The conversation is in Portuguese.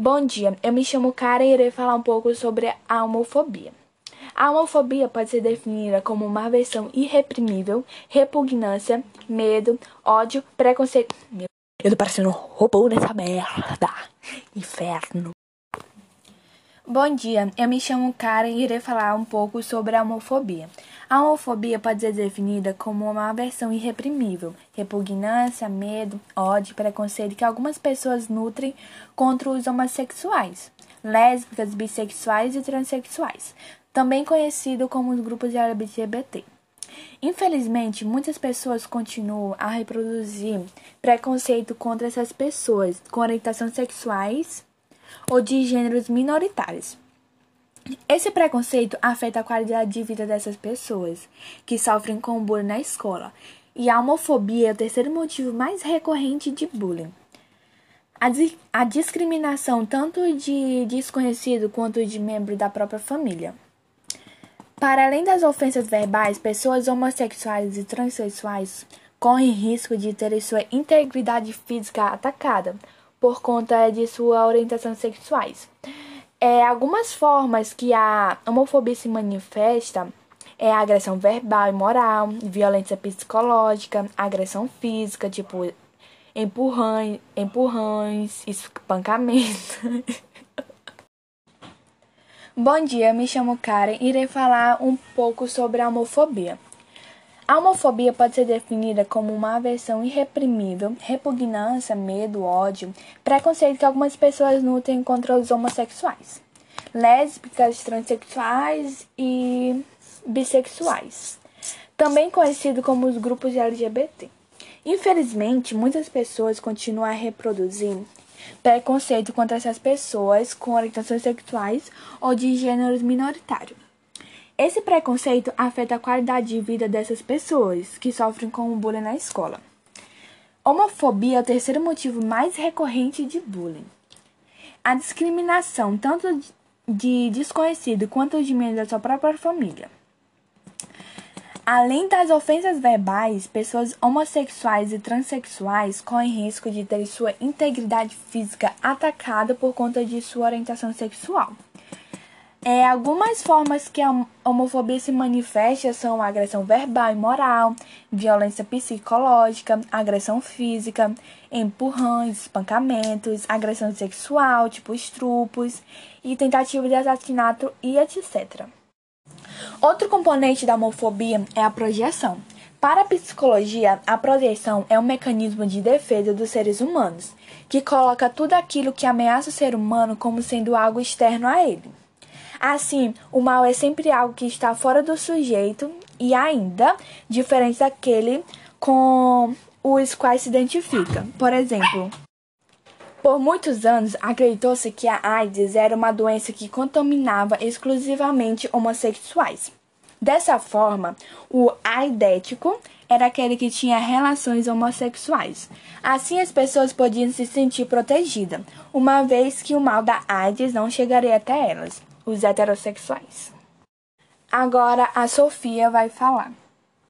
Bom dia, eu me chamo Karen e irei falar um pouco sobre a homofobia. A homofobia pode ser definida como uma aversão irreprimível, repugnância, medo, ódio, preconceito. Meu, eu tô parecendo um robô nessa merda. Inferno. Bom dia, eu me chamo Karen e irei falar um pouco sobre a homofobia. A homofobia pode ser definida como uma aversão irreprimível, repugnância, medo, ódio, preconceito que algumas pessoas nutrem contra os homossexuais, lésbicas, bissexuais e transexuais, também conhecido como os grupos LGBT. Infelizmente, muitas pessoas continuam a reproduzir preconceito contra essas pessoas com orientações sexuais ou de gêneros minoritários. Esse preconceito afeta a qualidade de vida dessas pessoas que sofrem com bullying na escola. E a homofobia é o terceiro motivo mais recorrente de bullying. A, a discriminação tanto de desconhecido quanto de membro da própria família. Para além das ofensas verbais, pessoas homossexuais e transexuais correm risco de terem sua integridade física atacada por conta de sua orientação sexuais. É, algumas formas que a homofobia se manifesta é agressão verbal e moral, violência psicológica, agressão física, tipo empurrões, empurrões, espancamento. Bom dia, me chamo Karen e irei falar um pouco sobre a homofobia. A homofobia pode ser definida como uma aversão irreprimível, repugnância, medo, ódio, preconceito que algumas pessoas nutrem contra os homossexuais, lésbicas, transexuais e bissexuais, também conhecido como os grupos LGBT. Infelizmente, muitas pessoas continuam a reproduzir preconceito contra essas pessoas com orientações sexuais ou de gêneros minoritários. Esse preconceito afeta a qualidade de vida dessas pessoas que sofrem com o bullying na escola. Homofobia é o terceiro motivo mais recorrente de bullying. A discriminação, tanto de desconhecido quanto de membros da sua própria família. Além das ofensas verbais, pessoas homossexuais e transexuais correm risco de ter sua integridade física atacada por conta de sua orientação sexual. É, algumas formas que a homofobia se manifesta são agressão verbal e moral, violência psicológica, agressão física, empurrões, espancamentos, agressão sexual, tipo estrupos, e tentativa de assassinato e etc. Outro componente da homofobia é a projeção. Para a psicologia, a projeção é um mecanismo de defesa dos seres humanos, que coloca tudo aquilo que ameaça o ser humano como sendo algo externo a ele. Assim, o mal é sempre algo que está fora do sujeito e ainda diferente daquele com os quais se identifica. Por exemplo, por muitos anos acreditou-se que a AIDS era uma doença que contaminava exclusivamente homossexuais. Dessa forma, o aidético era aquele que tinha relações homossexuais. Assim, as pessoas podiam se sentir protegidas, uma vez que o mal da AIDS não chegaria até elas os heterossexuais. Agora a Sofia vai falar.